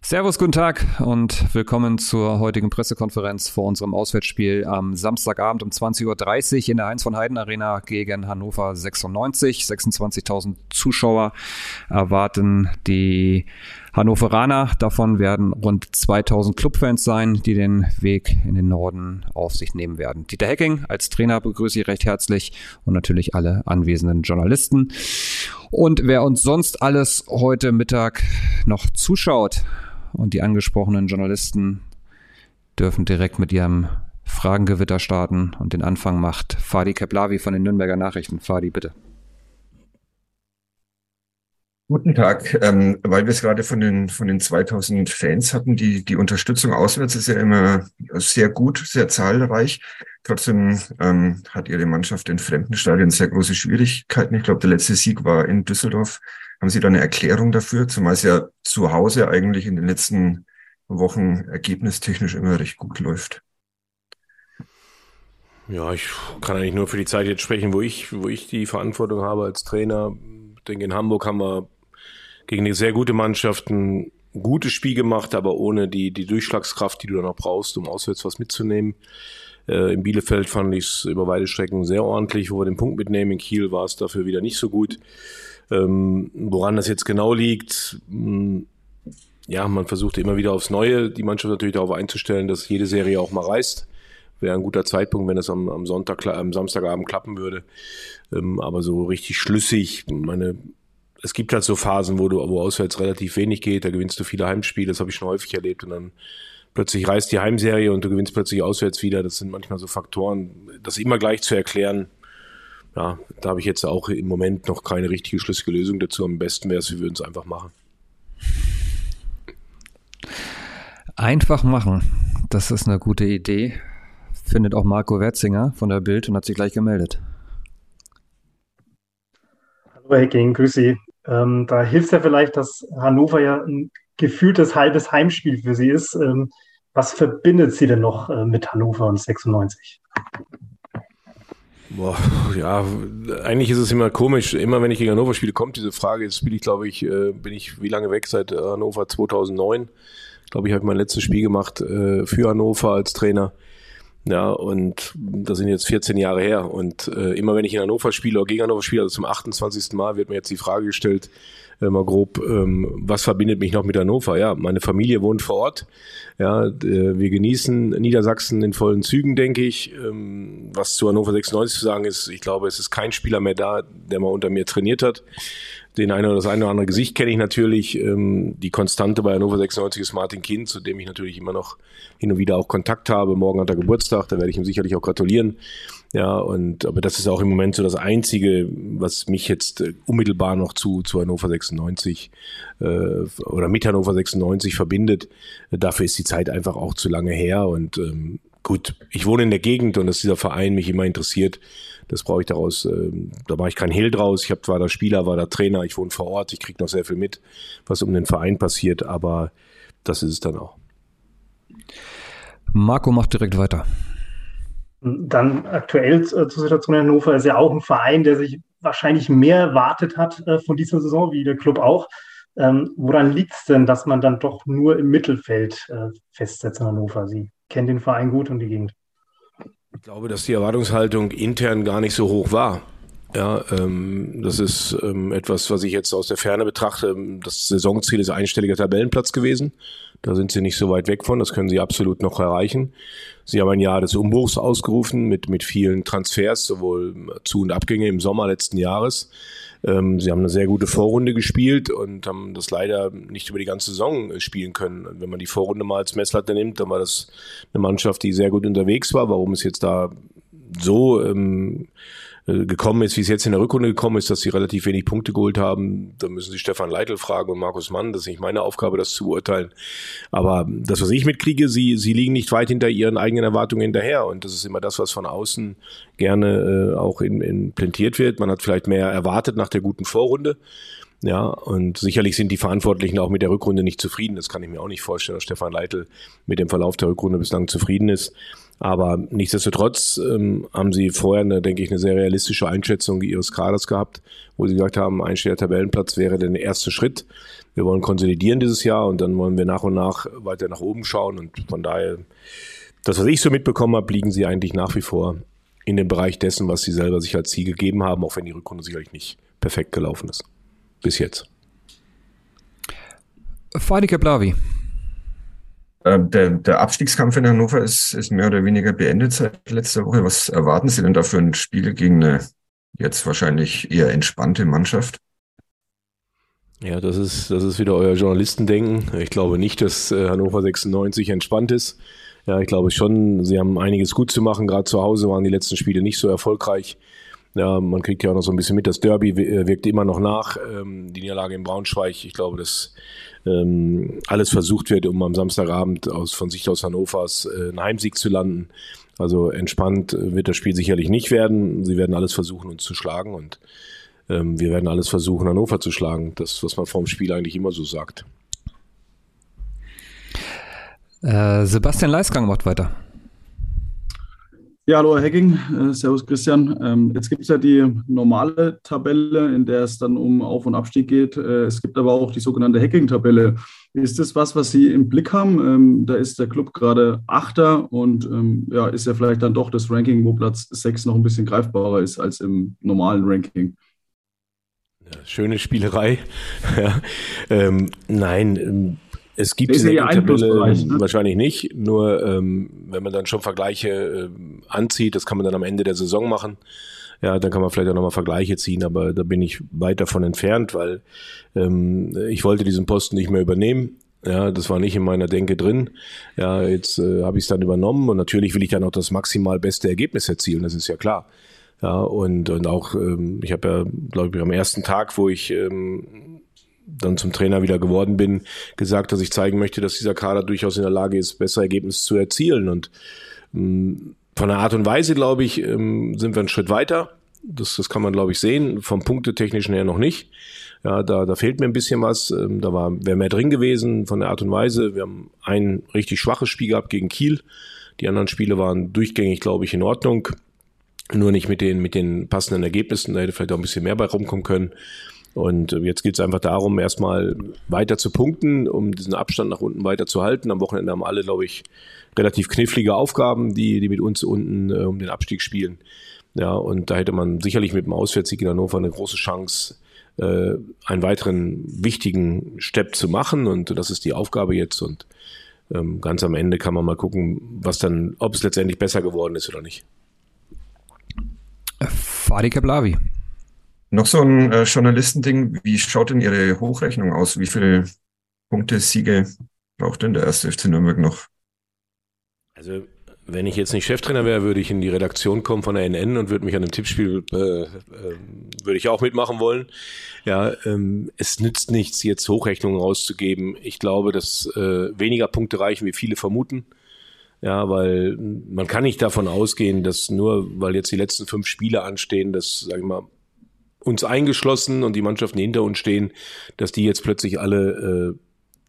Servus, guten Tag und willkommen zur heutigen Pressekonferenz vor unserem Auswärtsspiel am Samstagabend um 20.30 Uhr in der Heinz von Heiden Arena gegen Hannover 96. 26.000 Zuschauer erwarten die Hannoveraner. Davon werden rund 2000 Clubfans sein, die den Weg in den Norden auf sich nehmen werden. Dieter Hecking als Trainer begrüße ich recht herzlich und natürlich alle anwesenden Journalisten. Und wer uns sonst alles heute Mittag noch zuschaut, und die angesprochenen Journalisten dürfen direkt mit ihrem Fragengewitter starten und den Anfang macht Fadi Keplavi von den Nürnberger Nachrichten. Fadi, bitte. Guten Tag, ähm, weil wir es gerade von den von den 2000 Fans hatten, die die Unterstützung auswärts ist ja immer sehr gut, sehr zahlreich. Trotzdem ähm, hat ihre Mannschaft in fremden Stadien sehr große Schwierigkeiten. Ich glaube, der letzte Sieg war in Düsseldorf. Haben Sie da eine Erklärung dafür? Zumal es ja zu Hause eigentlich in den letzten Wochen ergebnistechnisch immer recht gut läuft. Ja, ich kann eigentlich nur für die Zeit jetzt sprechen, wo ich, wo ich die Verantwortung habe als Trainer. Ich denke, in Hamburg haben wir gegen eine sehr gute Mannschaft ein gutes Spiel gemacht, aber ohne die, die Durchschlagskraft, die du dann noch brauchst, um auswärts was mitzunehmen. Äh, in Bielefeld fand ich es über beide Strecken sehr ordentlich, wo wir den Punkt mitnehmen. In Kiel war es dafür wieder nicht so gut. Ähm, woran das jetzt genau liegt, mh, hm, ja, man versucht immer wieder aufs Neue, die Mannschaft natürlich darauf einzustellen, dass jede Serie auch mal reißt. Wäre ein guter Zeitpunkt, wenn das am, am Sonntag, am Samstagabend klappen würde. Ähm, aber so richtig schlüssig, meine, es gibt halt so Phasen, wo du, wo auswärts relativ wenig geht, da gewinnst du viele Heimspiele, das habe ich schon häufig erlebt und dann plötzlich reißt die Heimserie und du gewinnst plötzlich auswärts wieder. Das sind manchmal so Faktoren, das immer gleich zu erklären, ja, da habe ich jetzt auch im Moment noch keine richtige schlüssige Lösung dazu. Am besten wäre es, wir würden es einfach machen. Einfach machen. Das ist eine gute Idee. Findet auch Marco Werzinger von der Bild und hat sich gleich gemeldet. Hallo Herr grüß Sie. Ähm, da hilft ja vielleicht, dass Hannover ja ein gefühltes halbes Heimspiel für Sie ist. Ähm, was verbindet Sie denn noch äh, mit Hannover und 96? Boah, ja, eigentlich ist es immer komisch. Immer wenn ich gegen Hannover spiele, kommt diese Frage. Jetzt spiele ich, glaube ich, äh, bin ich wie lange weg seit Hannover 2009. Ich glaube, ich habe mein letztes Spiel gemacht äh, für Hannover als Trainer. Ja, und das sind jetzt 14 Jahre her. Und äh, immer wenn ich in Hannover spiele oder gegen Hannover spiele, also zum 28. Mal, wird mir jetzt die Frage gestellt, äh, mal grob, ähm, was verbindet mich noch mit Hannover? Ja, meine Familie wohnt vor Ort. Ja, äh, wir genießen Niedersachsen in vollen Zügen, denke ich. Ähm, was zu Hannover 96 zu sagen ist, ich glaube, es ist kein Spieler mehr da, der mal unter mir trainiert hat. Den eine oder das eine oder andere Gesicht kenne ich natürlich. Ähm, die Konstante bei Hannover 96 ist Martin Kind, zu dem ich natürlich immer noch hin und wieder auch Kontakt habe. Morgen hat er Geburtstag, da werde ich ihm sicherlich auch gratulieren. Ja, und aber das ist auch im Moment so das Einzige, was mich jetzt äh, unmittelbar noch zu, zu Hannover 96 äh, oder mit Hannover 96 verbindet. Dafür ist die Zeit einfach auch zu lange her. Und ähm, gut, ich wohne in der Gegend und dass dieser Verein mich immer interessiert. Das brauche ich daraus, äh, da mache ich keinen Hehl draus. Ich habe zwar da Spieler, war da Trainer, ich wohne vor Ort, ich kriege noch sehr viel mit, was um den Verein passiert, aber das ist es dann auch. Marco macht direkt weiter. Dann aktuell zur Situation in Hannover ist ja auch ein Verein, der sich wahrscheinlich mehr erwartet hat äh, von dieser Saison, wie der Club auch. Ähm, woran liegt es denn, dass man dann doch nur im Mittelfeld äh, festsetzt in Hannover? Sie kennen den Verein gut und die Gegend. Ich glaube, dass die Erwartungshaltung intern gar nicht so hoch war. Ja, ähm, das ist ähm, etwas, was ich jetzt aus der Ferne betrachte. Das Saisonziel ist einstelliger Tabellenplatz gewesen. Da sind sie nicht so weit weg von. Das können sie absolut noch erreichen. Sie haben ein Jahr des Umbruchs ausgerufen mit, mit vielen Transfers, sowohl Zu- und Abgänge im Sommer letzten Jahres. Ähm, sie haben eine sehr gute Vorrunde gespielt und haben das leider nicht über die ganze Saison äh, spielen können. Wenn man die Vorrunde mal als Messlatte nimmt, dann war das eine Mannschaft, die sehr gut unterwegs war. Warum es jetzt da so ähm, äh, gekommen ist, wie es jetzt in der Rückrunde gekommen ist, dass sie relativ wenig Punkte geholt haben. Da müssen Sie Stefan Leitl fragen und Markus Mann. Das ist nicht meine Aufgabe, das zu beurteilen. Aber das, was ich mitkriege, sie, sie liegen nicht weit hinter ihren eigenen Erwartungen hinterher. Und das ist immer das, was von außen gerne äh, auch in, in plädiert wird. Man hat vielleicht mehr erwartet nach der guten Vorrunde. Ja, und sicherlich sind die Verantwortlichen auch mit der Rückrunde nicht zufrieden. Das kann ich mir auch nicht vorstellen, dass Stefan Leitl mit dem Verlauf der Rückrunde bislang zufrieden ist. Aber nichtsdestotrotz ähm, haben sie vorher, eine, denke ich, eine sehr realistische Einschätzung ihres Kaders gehabt, wo sie gesagt haben, ein Tabellenplatz wäre der erste Schritt. wir wollen konsolidieren dieses Jahr und dann wollen wir nach und nach weiter nach oben schauen und von daher, das, was ich so mitbekommen habe, liegen sie eigentlich nach wie vor in dem Bereich dessen, was sie selber sich als Ziel gegeben haben, auch wenn die Rückrunde sicherlich nicht perfekt gelaufen ist. Bis jetzt. Fadi Keblavi. Ähm, der, der Abstiegskampf in Hannover ist, ist mehr oder weniger beendet seit letzter Woche. Was erwarten Sie denn da für ein Spiel gegen eine jetzt wahrscheinlich eher entspannte Mannschaft? Ja, das ist, das ist wieder euer Journalistendenken. Ich glaube nicht, dass äh, Hannover 96 entspannt ist. Ja, ich glaube schon, sie haben einiges gut zu machen. Gerade zu Hause waren die letzten Spiele nicht so erfolgreich. Ja, man kriegt ja auch noch so ein bisschen mit, das Derby äh, wirkt immer noch nach. Ähm, die Niederlage in Braunschweig, ich glaube, dass ähm, alles versucht wird, um am Samstagabend aus, von Sicht aus Hannovers äh, einen Heimsieg zu landen. Also entspannt wird das Spiel sicherlich nicht werden. Sie werden alles versuchen, uns zu schlagen und ähm, wir werden alles versuchen, Hannover zu schlagen. Das, was man vorm Spiel eigentlich immer so sagt. Äh, Sebastian Leisgang macht weiter. Ja, hallo Herr Hecking, äh, Servus Christian. Ähm, jetzt gibt es ja die normale Tabelle, in der es dann um Auf- und Abstieg geht. Äh, es gibt aber auch die sogenannte Hacking-Tabelle. Ist das was, was Sie im Blick haben? Ähm, da ist der Club gerade Achter und ähm, ja, ist ja vielleicht dann doch das Ranking, wo Platz 6 noch ein bisschen greifbarer ist als im normalen Ranking. Schöne Spielerei. ja. nein, es gibt diese ja Tabelle ne? wahrscheinlich nicht, nur ähm, wenn man dann schon Vergleiche äh, anzieht, das kann man dann am Ende der Saison machen. Ja, dann kann man vielleicht auch nochmal Vergleiche ziehen, aber da bin ich weit davon entfernt, weil ähm, ich wollte diesen Posten nicht mehr übernehmen. Ja, das war nicht in meiner Denke drin. Ja, jetzt äh, habe ich es dann übernommen und natürlich will ich dann auch das maximal beste Ergebnis erzielen, das ist ja klar. Ja, und, und auch, ähm, ich habe ja, glaube ich, am ersten Tag, wo ich ähm, dann zum Trainer wieder geworden bin, gesagt, dass ich zeigen möchte, dass dieser Kader durchaus in der Lage ist, bessere Ergebnisse zu erzielen. Und ähm, von der Art und Weise, glaube ich, ähm, sind wir einen Schritt weiter. Das, das kann man, glaube ich, sehen. Vom Punktetechnischen her noch nicht. Ja, da, da fehlt mir ein bisschen was. Ähm, da wäre mehr drin gewesen von der Art und Weise. Wir haben ein richtig schwaches Spiel gehabt gegen Kiel. Die anderen Spiele waren durchgängig, glaube ich, in Ordnung. Nur nicht mit den, mit den passenden Ergebnissen. Da hätte vielleicht auch ein bisschen mehr bei rumkommen können. Und äh, jetzt geht es einfach darum, erstmal weiter zu punkten, um diesen Abstand nach unten weiter zu halten. Am Wochenende haben alle, glaube ich, relativ knifflige Aufgaben, die, die mit uns unten äh, um den Abstieg spielen. Ja, und da hätte man sicherlich mit dem Auswärtssieg in Hannover eine große Chance, äh, einen weiteren wichtigen Step zu machen. Und das ist die Aufgabe jetzt. Und ähm, ganz am Ende kann man mal gucken, was dann, ob es letztendlich besser geworden ist oder nicht. Fadi Keblavi. Noch so ein äh, Journalistending. Wie schaut denn Ihre Hochrechnung aus? Wie viele Punkte, Siege braucht denn der erste FC Nürnberg noch? Also, wenn ich jetzt nicht Cheftrainer wäre, würde ich in die Redaktion kommen von der NN und würde mich an einem Tippspiel, äh, äh, würde ich auch mitmachen wollen. Ja, ähm, es nützt nichts, jetzt Hochrechnungen rauszugeben. Ich glaube, dass äh, weniger Punkte reichen, wie viele vermuten. Ja, weil man kann nicht davon ausgehen, dass nur, weil jetzt die letzten fünf Spiele anstehen, dass, sag ich mal, uns eingeschlossen und die Mannschaften, die hinter uns stehen, dass die jetzt plötzlich alle, äh,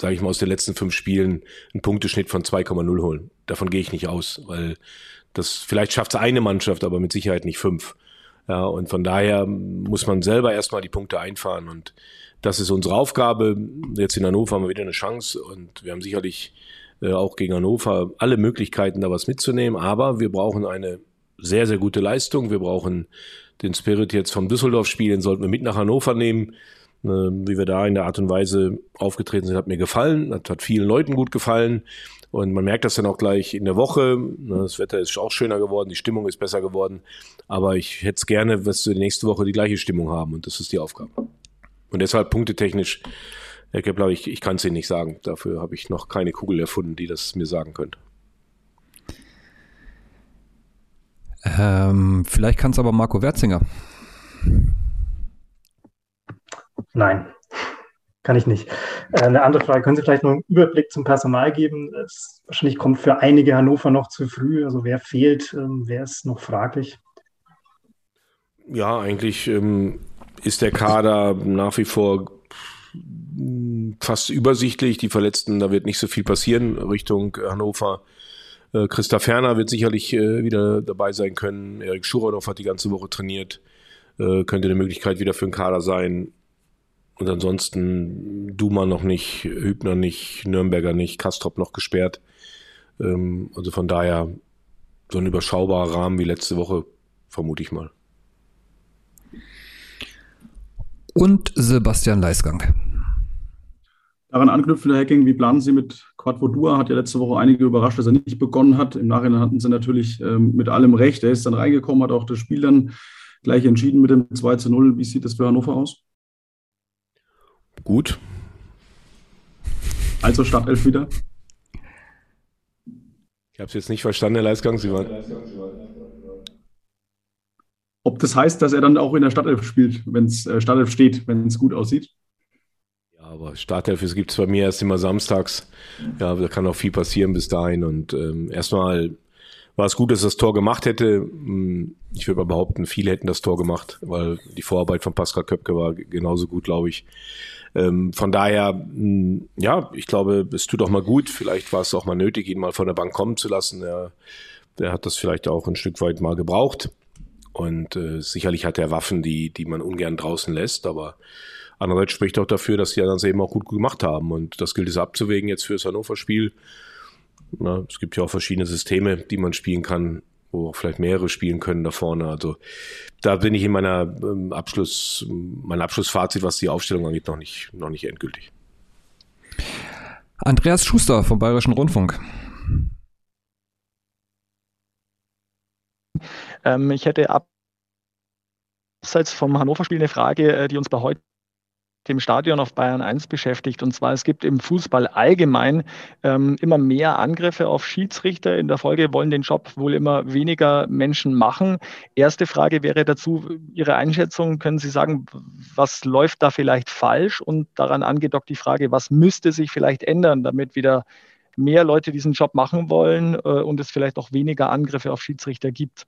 sage ich mal, aus den letzten fünf Spielen einen Punkteschnitt von 2,0 holen. Davon gehe ich nicht aus, weil das vielleicht schafft es eine Mannschaft, aber mit Sicherheit nicht fünf. Ja, und von daher muss man selber erstmal die Punkte einfahren und das ist unsere Aufgabe. Jetzt in Hannover haben wir wieder eine Chance und wir haben sicherlich äh, auch gegen Hannover alle Möglichkeiten, da was mitzunehmen, aber wir brauchen eine sehr, sehr gute Leistung. Wir brauchen den Spirit jetzt vom Düsseldorf-Spiel, den sollten wir mit nach Hannover nehmen. Äh, wie wir da in der Art und Weise aufgetreten sind, hat mir gefallen, hat, hat vielen Leuten gut gefallen. Und man merkt das dann auch gleich in der Woche. Ne, das Wetter ist auch schöner geworden, die Stimmung ist besser geworden. Aber ich hätte es gerne, dass wir nächste Woche die gleiche Stimmung haben. Und das ist die Aufgabe. Und deshalb punktetechnisch, Herr Kepler, ich, ich kann es Ihnen nicht sagen. Dafür habe ich noch keine Kugel erfunden, die das mir sagen könnte. Ähm, vielleicht kann es aber Marco Werzinger. Nein, kann ich nicht. Äh, eine andere Frage, können Sie vielleicht noch einen Überblick zum Personal geben? Es wahrscheinlich kommt für einige Hannover noch zu früh. Also wer fehlt, ähm, wer ist noch fraglich? Ja, eigentlich ähm, ist der Kader nach wie vor fast übersichtlich. Die Verletzten, da wird nicht so viel passieren Richtung Hannover. Äh, Christa Ferner wird sicherlich äh, wieder dabei sein können. Erik Schuronow hat die ganze Woche trainiert. Äh, könnte eine Möglichkeit wieder für den Kader sein. und ansonsten Duma noch nicht, Hübner nicht, Nürnberger nicht, Kastrop noch gesperrt. Ähm, also von daher so ein überschaubarer Rahmen wie letzte Woche, vermute ich mal. Und Sebastian Leisgang. Daran anknüpfende Hacking, wie planen Sie mit Quadvo Dua? Hat ja letzte Woche einige überrascht, dass er nicht begonnen hat. Im Nachhinein hatten sie natürlich ähm, mit allem recht. Er ist dann reingekommen, hat auch das Spiel dann gleich entschieden mit dem 2 zu 0. Wie sieht das für Hannover aus? Gut. Also Startelf wieder? Ich habe es jetzt nicht verstanden, Herr Leisgang. Sie waren. Ob das heißt, dass er dann auch in der Startelf spielt, wenn es äh, Startelf steht, wenn es gut aussieht? Aber Startelf gibt es bei mir erst immer samstags. Ja, da kann auch viel passieren bis dahin. Und ähm, erstmal war es gut, dass das Tor gemacht hätte. Hm, ich würde mal behaupten, viele hätten das Tor gemacht, weil die Vorarbeit von Pascal Köpke war genauso gut, glaube ich. Ähm, von daher, hm, ja, ich glaube, es tut auch mal gut. Vielleicht war es auch mal nötig, ihn mal von der Bank kommen zu lassen. Er, der hat das vielleicht auch ein Stück weit mal gebraucht. Und äh, sicherlich hat er Waffen, die, die man ungern draußen lässt, aber andererseits spricht auch dafür, dass sie das eben auch gut gemacht haben. Und das gilt es abzuwägen jetzt für das Hannover-Spiel. es gibt ja auch verschiedene Systeme, die man spielen kann wo auch vielleicht mehrere spielen können da vorne. Also da bin ich in meiner ähm, Abschluss, mein Abschlussfazit, was die Aufstellung angeht, noch nicht, noch nicht endgültig. Andreas Schuster vom Bayerischen Rundfunk. Ähm, ich hätte abseits vom Hannover-Spiel eine Frage, äh, die uns bei heute dem Stadion auf Bayern 1 beschäftigt. Und zwar, es gibt im Fußball allgemein ähm, immer mehr Angriffe auf Schiedsrichter. In der Folge wollen den Job wohl immer weniger Menschen machen. Erste Frage wäre dazu Ihre Einschätzung. Können Sie sagen, was läuft da vielleicht falsch? Und daran angedockt die Frage, was müsste sich vielleicht ändern, damit wieder mehr Leute diesen Job machen wollen äh, und es vielleicht auch weniger Angriffe auf Schiedsrichter gibt?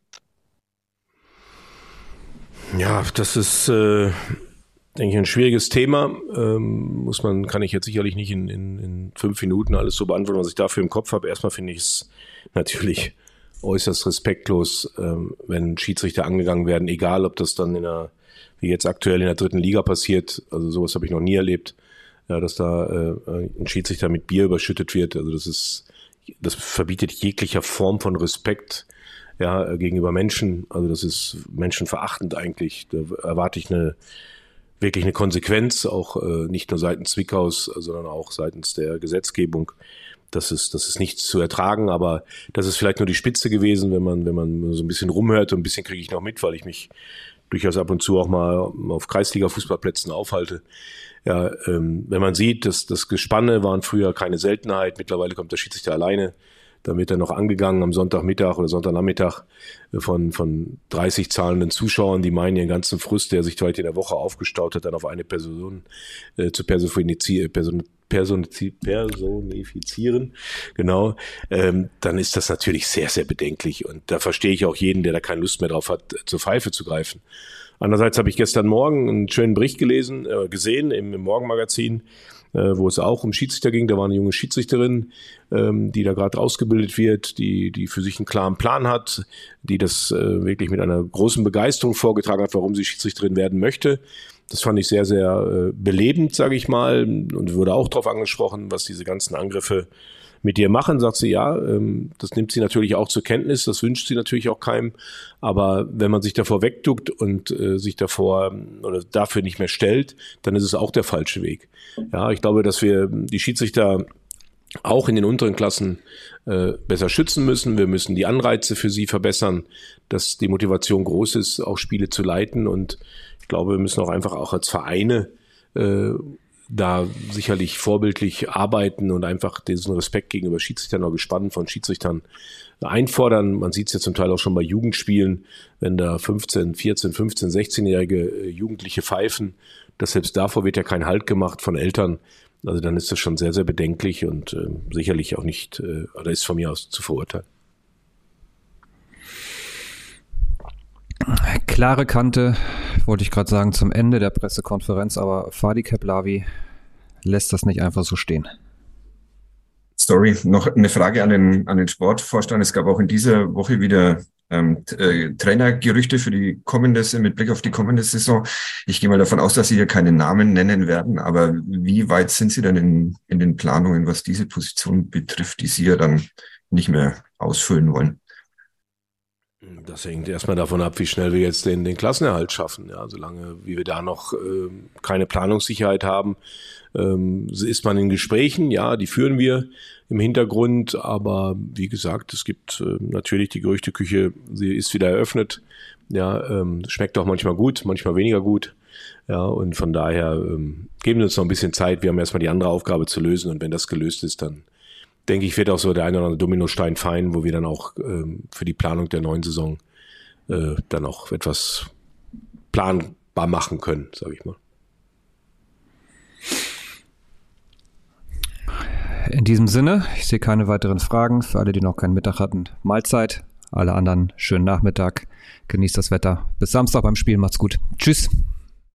Ja, das ist äh, denke ich, ein schwieriges Thema. Ähm, muss man, kann ich jetzt sicherlich nicht in, in, in fünf Minuten alles so beantworten, was ich dafür im Kopf habe. Erstmal finde ich es natürlich äußerst respektlos, ähm, wenn Schiedsrichter angegangen werden, egal ob das dann in der, wie jetzt aktuell in der dritten Liga passiert. Also sowas habe ich noch nie erlebt, ja, dass da äh, ein Schiedsrichter mit Bier überschüttet wird. Also das ist, das verbietet jeglicher Form von Respekt ja, gegenüber Menschen. Also das ist menschenverachtend eigentlich. Da erwarte ich eine wirklich eine Konsequenz, auch äh, nicht nur seitens Zwickaus, sondern auch seitens der Gesetzgebung. Das ist, das ist nichts zu ertragen, aber das ist vielleicht nur die Spitze gewesen, wenn man, wenn man so ein bisschen rumhört und ein bisschen kriege ich noch mit, weil ich mich durchaus ab und zu auch mal auf Kreisliga-Fußballplätzen aufhalte. Ja, ähm, wenn man sieht, dass das Gespanne waren früher keine Seltenheit, mittlerweile kommt der Schiedsrichter alleine dann wird er noch angegangen am Sonntagmittag oder Sonntagnachmittag von, von 30 zahlenden Zuschauern, die meinen, ihren ganzen Frust, der sich heute in der Woche aufgestaut hat, dann auf eine Person äh, zu personifizieren. Person, personifizieren, genau, ähm, dann ist das natürlich sehr, sehr bedenklich. Und da verstehe ich auch jeden, der da keine Lust mehr drauf hat, zur Pfeife zu greifen. Andererseits habe ich gestern Morgen einen schönen Bericht gelesen, äh, gesehen im, im Morgenmagazin, äh, wo es auch um Schiedsrichter ging. Da war eine junge Schiedsrichterin, ähm, die da gerade ausgebildet wird, die, die für sich einen klaren Plan hat, die das äh, wirklich mit einer großen Begeisterung vorgetragen hat, warum sie Schiedsrichterin werden möchte. Das fand ich sehr, sehr äh, belebend, sage ich mal, und wurde auch darauf angesprochen, was diese ganzen Angriffe mit dir machen, sagt sie ja. Ähm, das nimmt sie natürlich auch zur Kenntnis, das wünscht sie natürlich auch keinem. Aber wenn man sich davor wegduckt und äh, sich davor oder dafür nicht mehr stellt, dann ist es auch der falsche Weg. Ja, ich glaube, dass wir die Schiedsrichter auch in den unteren Klassen äh, besser schützen müssen. Wir müssen die Anreize für sie verbessern, dass die Motivation groß ist, auch Spiele zu leiten. Und ich glaube, wir müssen auch einfach auch als Vereine äh, da sicherlich vorbildlich arbeiten und einfach diesen Respekt gegenüber Schiedsrichtern oder Gespannen von Schiedsrichtern einfordern. Man sieht es ja zum Teil auch schon bei Jugendspielen, wenn da 15, 14, 15, 16-jährige Jugendliche pfeifen, dass selbst davor wird ja kein Halt gemacht von Eltern. Also dann ist das schon sehr, sehr bedenklich und äh, sicherlich auch nicht, äh, oder ist von mir aus zu verurteilen. Klare Kante, wollte ich gerade sagen, zum Ende der Pressekonferenz, aber Fadi Keplavi lässt das nicht einfach so stehen. Sorry, noch eine Frage an den, an den Sportvorstand. Es gab auch in dieser Woche wieder ähm, äh, Trainergerüchte für die kommende, mit Blick auf die kommende Saison. Ich gehe mal davon aus, dass Sie hier keine Namen nennen werden, aber wie weit sind Sie denn in, in den Planungen, was diese Position betrifft, die Sie ja dann nicht mehr ausfüllen wollen? Das hängt erstmal davon ab, wie schnell wir jetzt den, den Klassenerhalt schaffen. Ja, solange wie wir da noch äh, keine Planungssicherheit haben, ähm, ist man in Gesprächen. Ja, die führen wir im Hintergrund, aber wie gesagt, es gibt äh, natürlich die Gerüchteküche, sie ist wieder eröffnet. Ja, ähm, schmeckt auch manchmal gut, manchmal weniger gut. Ja, und von daher ähm, geben wir uns noch ein bisschen Zeit. Wir haben erstmal die andere Aufgabe zu lösen und wenn das gelöst ist, dann denke ich, wird auch so der eine oder andere Dominostein fein, wo wir dann auch ähm, für die Planung der neuen Saison äh, dann auch etwas planbar machen können, sage ich mal. In diesem Sinne, ich sehe keine weiteren Fragen. Für alle, die noch keinen Mittag hatten, Mahlzeit. Alle anderen schönen Nachmittag. Genießt das Wetter. Bis Samstag beim Spiel. Macht's gut. Tschüss.